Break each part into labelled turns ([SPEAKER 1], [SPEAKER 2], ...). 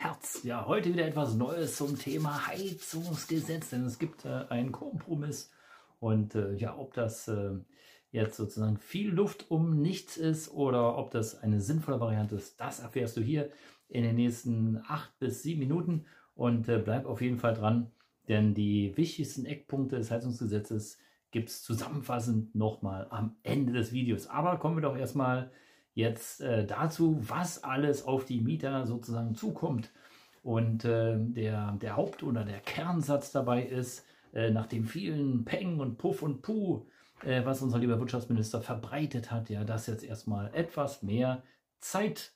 [SPEAKER 1] Herz. Ja, heute wieder etwas Neues zum Thema Heizungsgesetz, denn es gibt äh, einen Kompromiss. Und äh, ja, ob das äh, jetzt sozusagen viel Luft um nichts ist oder ob das eine sinnvolle Variante ist, das erfährst du hier in den nächsten acht bis sieben Minuten. Und äh, bleib auf jeden Fall dran, denn die wichtigsten Eckpunkte des Heizungsgesetzes gibt es zusammenfassend nochmal am Ende des Videos. Aber kommen wir doch erstmal jetzt äh, dazu, was alles auf die Mieter sozusagen zukommt. Und äh, der, der Haupt- oder der Kernsatz dabei ist, äh, nach dem vielen Peng und Puff und Puh, äh, was unser lieber Wirtschaftsminister verbreitet hat, ja, dass jetzt erstmal etwas mehr Zeit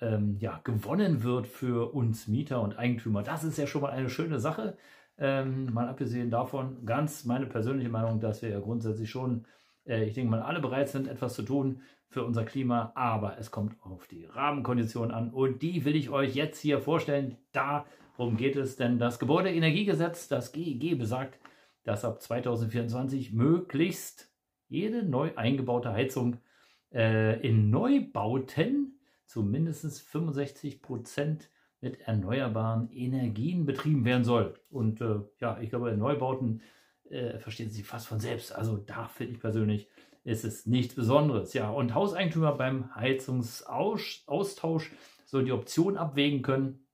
[SPEAKER 1] ähm, ja, gewonnen wird für uns Mieter und Eigentümer. Das ist ja schon mal eine schöne Sache. Ähm, mal abgesehen davon, ganz meine persönliche Meinung, dass wir ja grundsätzlich schon, äh, ich denke mal, alle bereit sind, etwas zu tun, für unser Klima, aber es kommt auf die Rahmenkonditionen an und die will ich euch jetzt hier vorstellen. Darum geht es, denn das Gebäudeenergiegesetz, das GEG, besagt, dass ab 2024 möglichst jede neu eingebaute Heizung äh, in Neubauten zu mindestens 65 Prozent mit erneuerbaren Energien betrieben werden soll. Und äh, ja, ich glaube, in Neubauten äh, verstehen Sie fast von selbst. Also da finde ich persönlich, ist es nichts Besonderes. Ja, und Hauseigentümer beim Heizungsaustausch sollen die Option abwägen können,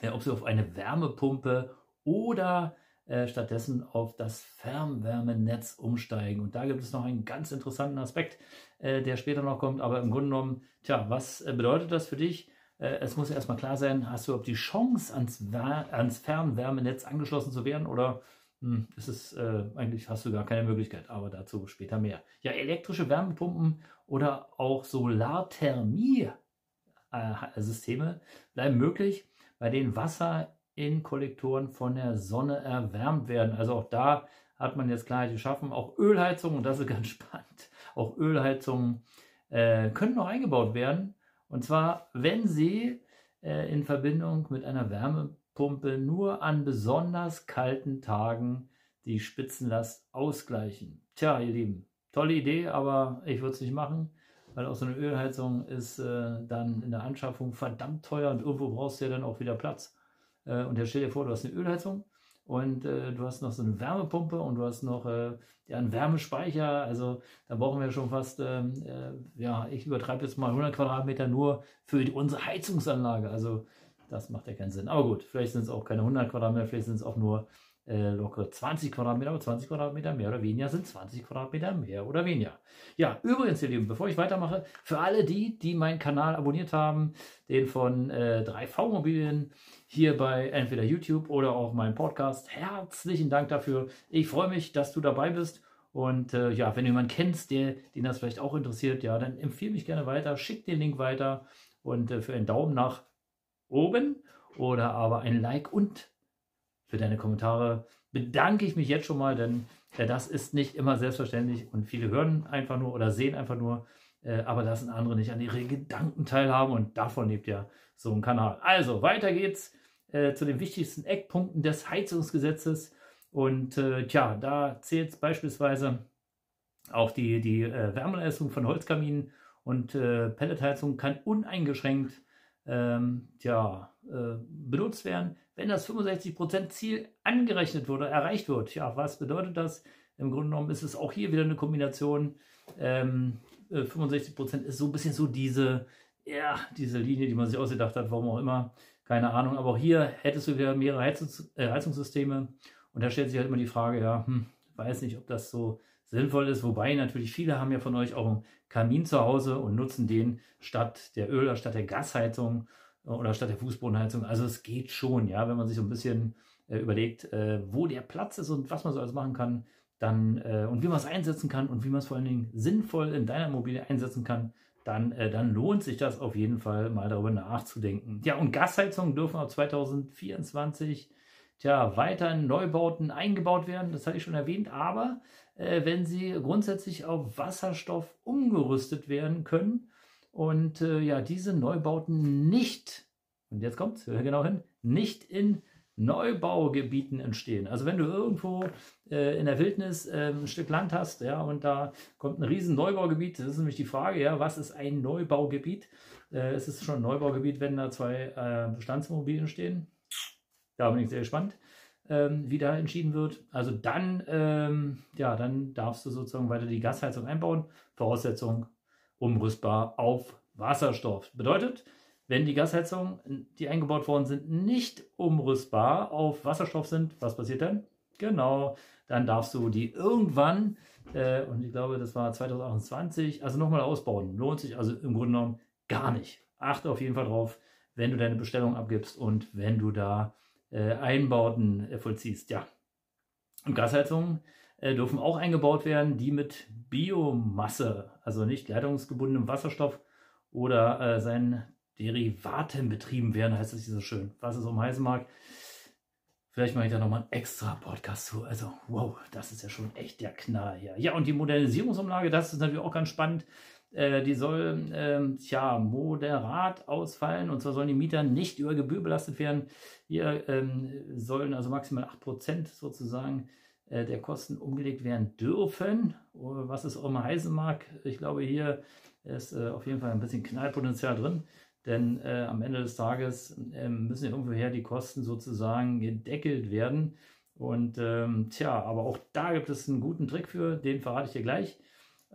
[SPEAKER 1] äh, ob sie auf eine Wärmepumpe oder äh, stattdessen auf das Fernwärmenetz umsteigen. Und da gibt es noch einen ganz interessanten Aspekt, äh, der später noch kommt. Aber im Grunde genommen, tja, was äh, bedeutet das für dich? Äh, es muss erstmal klar sein, hast du ob die Chance, ans, ans Fernwärmenetz angeschlossen zu werden oder hm, ist äh, eigentlich hast du gar keine Möglichkeit, aber dazu später mehr. Ja, elektrische Wärmepumpen oder auch Solarthermie-Systeme äh, bleiben möglich, bei denen Wasser in Kollektoren von der Sonne erwärmt werden. Also auch da hat man jetzt Klarheit geschaffen. Auch Ölheizungen, und das ist ganz spannend, auch Ölheizungen äh, können noch eingebaut werden. Und zwar, wenn sie äh, in Verbindung mit einer Wärmepumpe Pumpe nur an besonders kalten Tagen die Spitzenlast ausgleichen. Tja, ihr Lieben, tolle Idee, aber ich würde es nicht machen, weil auch so eine Ölheizung ist äh, dann in der Anschaffung verdammt teuer und irgendwo brauchst du ja dann auch wieder Platz. Äh, und ja, stell dir vor, du hast eine Ölheizung und äh, du hast noch so eine Wärmepumpe und du hast noch äh, ja, einen Wärmespeicher. Also da brauchen wir schon fast, ähm, äh, ja, ich übertreibe jetzt mal 100 Quadratmeter nur für unsere Heizungsanlage. Also das macht ja keinen Sinn. Aber gut, vielleicht sind es auch keine 100 Quadratmeter, vielleicht sind es auch nur äh, lockere 20 Quadratmeter, aber 20 Quadratmeter mehr oder weniger sind 20 Quadratmeter mehr oder weniger. Ja, übrigens, ihr Lieben, bevor ich weitermache, für alle die, die meinen Kanal abonniert haben, den von äh, 3V Immobilien hier bei entweder YouTube oder auch meinem Podcast, herzlichen Dank dafür. Ich freue mich, dass du dabei bist. Und äh, ja, wenn du jemanden kennst, der, den das vielleicht auch interessiert, ja, dann empfehle mich gerne weiter, schick den Link weiter und äh, für einen Daumen nach oben oder aber ein Like und für deine Kommentare bedanke ich mich jetzt schon mal, denn äh, das ist nicht immer selbstverständlich und viele hören einfach nur oder sehen einfach nur, äh, aber lassen andere nicht an ihre Gedanken teilhaben und davon lebt ja so ein Kanal. Also weiter geht's äh, zu den wichtigsten Eckpunkten des Heizungsgesetzes und äh, tja, da zählt beispielsweise auch die, die äh, Wärmeleistung von Holzkaminen und äh, Pelletheizung kann uneingeschränkt ähm, tja, äh, benutzt werden, wenn das 65% Ziel angerechnet wurde, erreicht wird. Ja, was bedeutet das? Im Grunde genommen ist es auch hier wieder eine Kombination. Ähm, äh, 65% ist so ein bisschen so diese, ja, diese Linie, die man sich ausgedacht hat, warum auch immer, keine Ahnung. Aber auch hier hättest du wieder mehrere Heizungs äh, Heizungssysteme und da stellt sich halt immer die Frage, ja, hm, weiß nicht, ob das so sinnvoll ist. Wobei natürlich viele haben ja von euch auch einen Kamin zu Hause und nutzen den statt der Öl- oder statt der Gasheizung äh, oder statt der Fußbodenheizung. Also es geht schon, ja, wenn man sich so ein bisschen äh, überlegt, äh, wo der Platz ist und was man so alles machen kann, dann äh, und wie man es einsetzen kann und wie man es vor allen Dingen sinnvoll in deiner Immobilie einsetzen kann, dann, äh, dann lohnt sich das auf jeden Fall mal darüber nachzudenken. Ja, und Gasheizungen dürfen ab 2024 tja, weiter in Neubauten eingebaut werden, das hatte ich schon erwähnt, aber äh, wenn sie grundsätzlich auf Wasserstoff umgerüstet werden können und äh, ja, diese Neubauten nicht, und jetzt kommt es, genau hin, nicht in Neubaugebieten entstehen. Also wenn du irgendwo äh, in der Wildnis äh, ein Stück Land hast, ja, und da kommt ein riesen Neubaugebiet, das ist nämlich die Frage, ja, was ist ein Neubaugebiet? Äh, es ist schon ein Neubaugebiet, wenn da zwei äh, Bestandsimmobilien stehen. Da bin ich sehr gespannt, ähm, wie da entschieden wird. Also dann, ähm, ja, dann darfst du sozusagen weiter die Gasheizung einbauen. Voraussetzung umrüstbar auf Wasserstoff. Bedeutet, wenn die Gasheizungen, die eingebaut worden sind, nicht umrüstbar auf Wasserstoff sind, was passiert dann? Genau, dann darfst du die irgendwann, äh, und ich glaube, das war 2028, also nochmal ausbauen. Lohnt sich also im Grunde genommen gar nicht. Achte auf jeden Fall drauf, wenn du deine Bestellung abgibst und wenn du da äh, Einbauten äh, vollziehst. Ja, und Gasheizungen äh, dürfen auch eingebaut werden, die mit Biomasse, also nicht leitungsgebundenem Wasserstoff oder äh, seinen Derivaten betrieben werden, heißt es hier so schön. Was es um heißen mag. Vielleicht mache ich da nochmal einen extra Podcast zu. Also, wow, das ist ja schon echt der Knall hier. Ja, und die Modernisierungsumlage, das ist natürlich auch ganz spannend. Äh, die soll, ähm, tja, moderat ausfallen. Und zwar sollen die Mieter nicht über Gebühr belastet werden. Hier ähm, sollen also maximal 8% sozusagen äh, der Kosten umgelegt werden dürfen. Was es auch immer heißen mag. Ich glaube, hier ist äh, auf jeden Fall ein bisschen Knallpotenzial drin. Denn äh, am Ende des Tages äh, müssen ja irgendwoher die Kosten sozusagen gedeckelt werden. Und ähm, tja, aber auch da gibt es einen guten Trick für, den verrate ich dir gleich.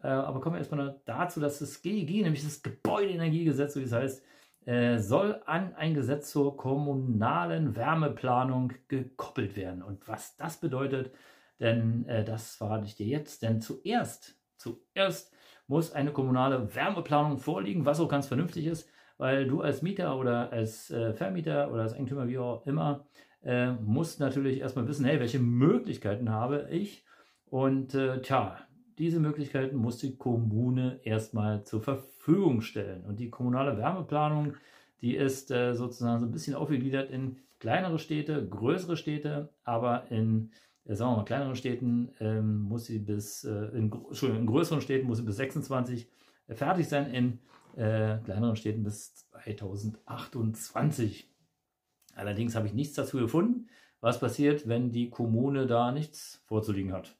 [SPEAKER 1] Äh, aber kommen wir erstmal dazu, dass das GEG, nämlich das Gebäudeenergiegesetz, so wie es heißt, äh, soll an ein Gesetz zur kommunalen Wärmeplanung gekoppelt werden. Und was das bedeutet, denn äh, das verrate ich dir jetzt. Denn zuerst, zuerst muss eine kommunale Wärmeplanung vorliegen, was auch ganz vernünftig ist weil du als Mieter oder als äh, Vermieter oder als Eigentümer, wie auch immer, äh, musst natürlich erstmal wissen, hey, welche Möglichkeiten habe ich? Und äh, tja, diese Möglichkeiten muss die Kommune erstmal zur Verfügung stellen. Und die kommunale Wärmeplanung, die ist äh, sozusagen so ein bisschen aufgegliedert in kleinere Städte, größere Städte, aber in äh, sagen wir mal, kleineren Städten ähm, muss sie bis, äh, in, in, größeren Städten muss sie bis 26 fertig sein. In äh, kleineren Städten bis 2028. Allerdings habe ich nichts dazu gefunden, was passiert, wenn die Kommune da nichts vorzuliegen hat.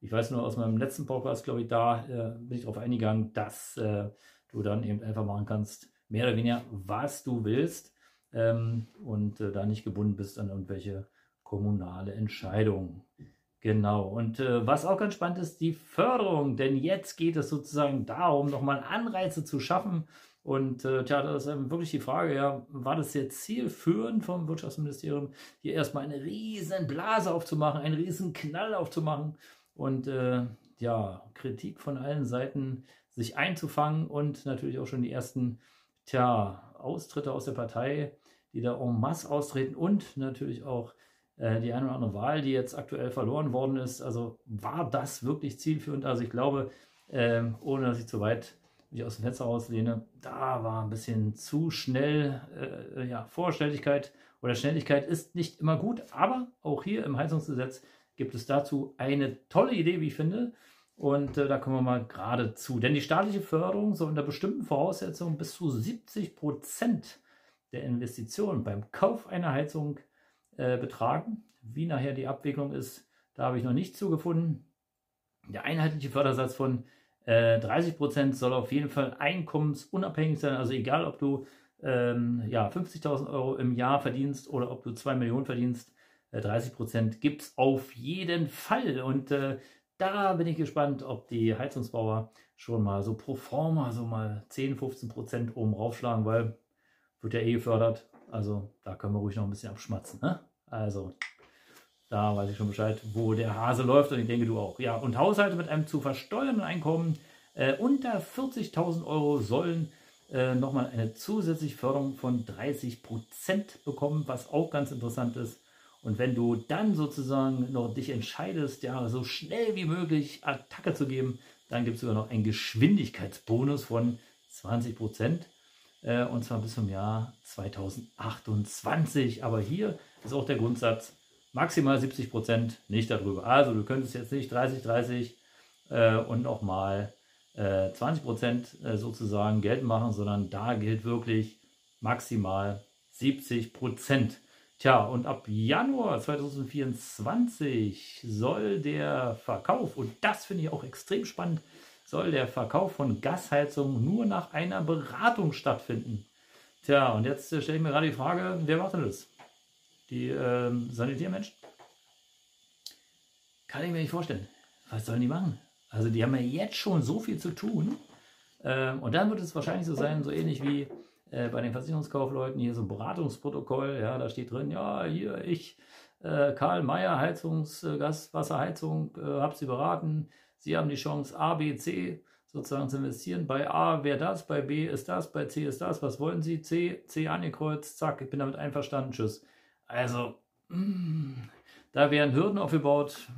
[SPEAKER 1] Ich weiß nur aus meinem letzten Podcast, glaube ich, da äh, bin ich darauf eingegangen, dass äh, du dann eben einfach machen kannst, mehr oder weniger, was du willst ähm, und äh, da nicht gebunden bist an irgendwelche kommunale Entscheidungen. Genau. Und äh, was auch ganz spannend ist, die Förderung. Denn jetzt geht es sozusagen darum, nochmal Anreize zu schaffen. Und äh, tja, das ist wirklich die Frage, ja, war das jetzt zielführend vom Wirtschaftsministerium, hier erstmal eine riesen Blase aufzumachen, einen riesen Knall aufzumachen und äh, ja, Kritik von allen Seiten sich einzufangen und natürlich auch schon die ersten, tja, Austritte aus der Partei, die da en masse austreten und natürlich auch äh, die eine oder andere Wahl, die jetzt aktuell verloren worden ist. Also war das wirklich zielführend? Also ich glaube, äh, ohne dass ich zu weit mich aus dem Fenster rauslehne, da war ein bisschen zu schnell, äh, ja, Vorstelligkeit oder Schnelligkeit ist nicht immer gut, aber auch hier im Heizungsgesetz gibt es dazu eine tolle Idee, wie ich finde. Und äh, da kommen wir mal gerade zu. Denn die staatliche Förderung soll unter bestimmten Voraussetzungen bis zu 70 Prozent der Investitionen beim Kauf einer Heizung äh, betragen. Wie nachher die Abwicklung ist, da habe ich noch nicht zugefunden. Der einheitliche Fördersatz von äh, 30% soll auf jeden Fall einkommensunabhängig sein. Also egal, ob du ähm, ja, 50.000 Euro im Jahr verdienst oder ob du 2 Millionen verdienst, äh, 30% gibt es auf jeden Fall. Und äh, da bin ich gespannt, ob die Heizungsbauer schon mal so pro forma so mal 10, 15% oben raufschlagen, weil wird ja eh gefördert. Also da können wir ruhig noch ein bisschen abschmatzen. Ne? Also da weiß ich schon Bescheid, wo der Hase läuft und ich denke du auch. Ja, und Haushalte mit einem zu versteuernden Einkommen äh, unter 40.000 Euro sollen äh, nochmal eine zusätzliche Förderung von 30% bekommen, was auch ganz interessant ist. Und wenn du dann sozusagen noch dich entscheidest, ja, so schnell wie möglich Attacke zu geben, Dann gibt es sogar noch einen Geschwindigkeitsbonus von 20 Prozent. Äh, und zwar bis zum Jahr 2028. Aber hier ist auch der Grundsatz, maximal 70 Prozent, nicht darüber. Also du könntest jetzt nicht 30, 30 äh, und nochmal äh, 20 Prozent äh, sozusagen geltend machen, sondern da gilt wirklich maximal 70 Prozent. Tja, und ab Januar 2024 soll der Verkauf, und das finde ich auch extrem spannend, soll der Verkauf von Gasheizung nur nach einer Beratung stattfinden. Tja, und jetzt äh, stelle ich mir gerade die Frage, wer macht denn das? Die ähm, Sanitärmenschen? Kann ich mir nicht vorstellen. Was sollen die machen? Also die haben ja jetzt schon so viel zu tun. Ähm, und dann wird es wahrscheinlich so sein, so ähnlich wie äh, bei den Versicherungskaufleuten hier so ein Beratungsprotokoll. Ja, da steht drin, ja, hier ich, äh, Karl Mayer, Heizungs-, äh, äh, habe Sie beraten. Sie haben die Chance A, B, C sozusagen zu investieren. Bei A wäre das, bei B ist das, bei C ist das. Was wollen Sie? C, C angekreuzt, zack, ich bin damit einverstanden, tschüss. Also, mh, mm, da werden Hürden aufgebaut.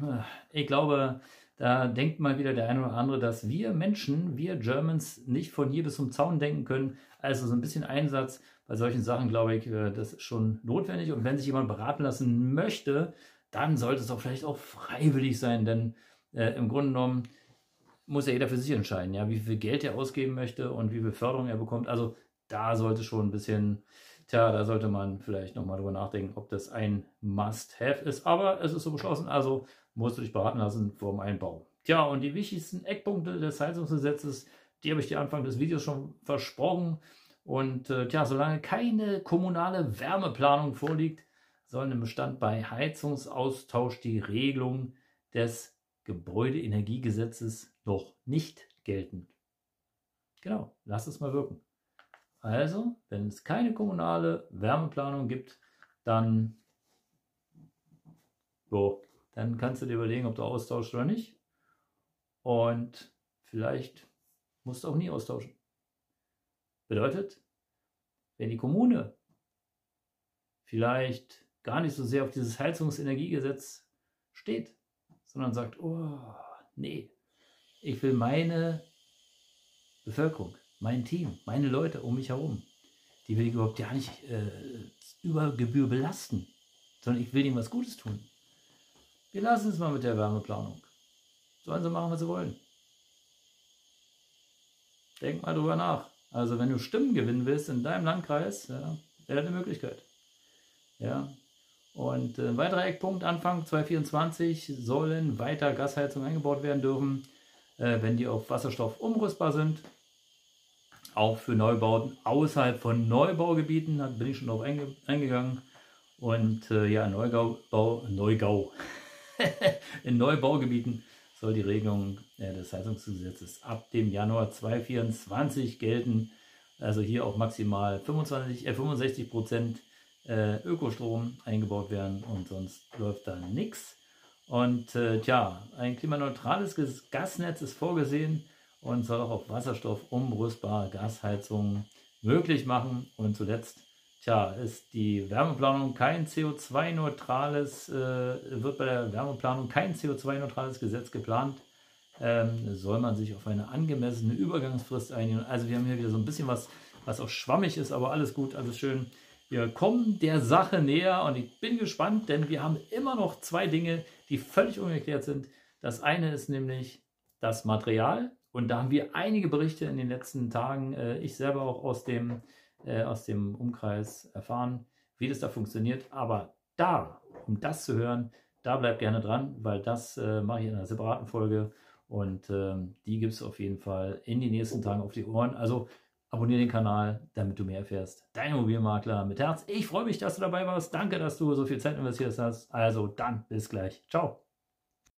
[SPEAKER 1] Ich glaube, da denkt mal wieder der eine oder andere, dass wir Menschen, wir Germans, nicht von hier bis zum Zaun denken können. Also so ein bisschen Einsatz bei solchen Sachen, glaube ich, äh, das ist schon notwendig. Und wenn sich jemand beraten lassen möchte, dann sollte es auch vielleicht auch freiwillig sein, denn äh, im Grunde genommen muss ja jeder für sich entscheiden, ja, wie viel Geld er ausgeben möchte und wie viel Förderung er bekommt. Also da sollte schon ein bisschen, tja, da sollte man vielleicht nochmal drüber nachdenken, ob das ein Must-Have ist. Aber es ist so beschlossen, also musst du dich beraten lassen vor dem Einbau. Tja, und die wichtigsten Eckpunkte des Heizungsgesetzes, die habe ich dir Anfang des Videos schon versprochen. Und äh, tja, solange keine kommunale Wärmeplanung vorliegt, sollen im Bestand bei Heizungsaustausch die Regelungen des Gebäudeenergiegesetzes noch nicht gelten. Genau, lass es mal wirken. Also, wenn es keine kommunale Wärmeplanung gibt, dann so, dann kannst du dir überlegen, ob du austauschst oder nicht. Und vielleicht musst du auch nie austauschen. Bedeutet, wenn die Kommune vielleicht gar nicht so sehr auf dieses Heizungsenergiegesetz steht, sondern sagt, oh, nee, ich will meine Bevölkerung, mein Team, meine Leute um mich herum, die will ich überhaupt ja nicht äh, über Gebühr belasten, sondern ich will ihnen was Gutes tun. Wir lassen es mal mit der Wärmeplanung. Sollen sie machen, was sie wollen. Denk mal drüber nach. Also wenn du Stimmen gewinnen willst in deinem Landkreis, ja, wäre eine Möglichkeit. Ja. Und äh, ein weiterer Eckpunkt, Anfang 2024 sollen weiter Gasheizungen eingebaut werden dürfen, äh, wenn die auf Wasserstoff umrüstbar sind. Auch für Neubauten außerhalb von Neubaugebieten, da bin ich schon einge eingegangen. Und äh, ja, Neugau, Bau, Neugau, in Neubaugebieten soll die Regelung äh, des Heizungsgesetzes ab dem Januar 2024 gelten. Also hier auch maximal 25, äh, 65 Prozent äh, Ökostrom eingebaut werden und sonst läuft da nichts. Und äh, tja, ein klimaneutrales Gasnetz ist vorgesehen und soll auch auf Wasserstoff umrüstbare Gasheizungen möglich machen. Und zuletzt Tja, ist die Wärmeplanung kein CO2-neutrales, äh, wird bei der Wärmeplanung kein CO2-neutrales Gesetz geplant, ähm, soll man sich auf eine angemessene Übergangsfrist einigen. Also wir haben hier wieder so ein bisschen was, was auch schwammig ist, aber alles gut, alles schön. Wir kommen der Sache näher und ich bin gespannt, denn wir haben immer noch zwei Dinge, die völlig ungeklärt sind. Das eine ist nämlich das Material und da haben wir einige Berichte in den letzten Tagen, äh, ich selber auch aus dem äh, aus dem Umkreis erfahren, wie das da funktioniert. Aber da, um das zu hören, da bleibt gerne dran, weil das äh, mache ich in einer separaten Folge und ähm, die gibt es auf jeden Fall in den nächsten Tagen auf die Ohren. Also abonniere den Kanal, damit du mehr erfährst. Dein Immobilienmakler mit Herz. Ich freue mich, dass du dabei warst. Danke, dass du so viel Zeit investiert hast. Also dann bis gleich. Ciao.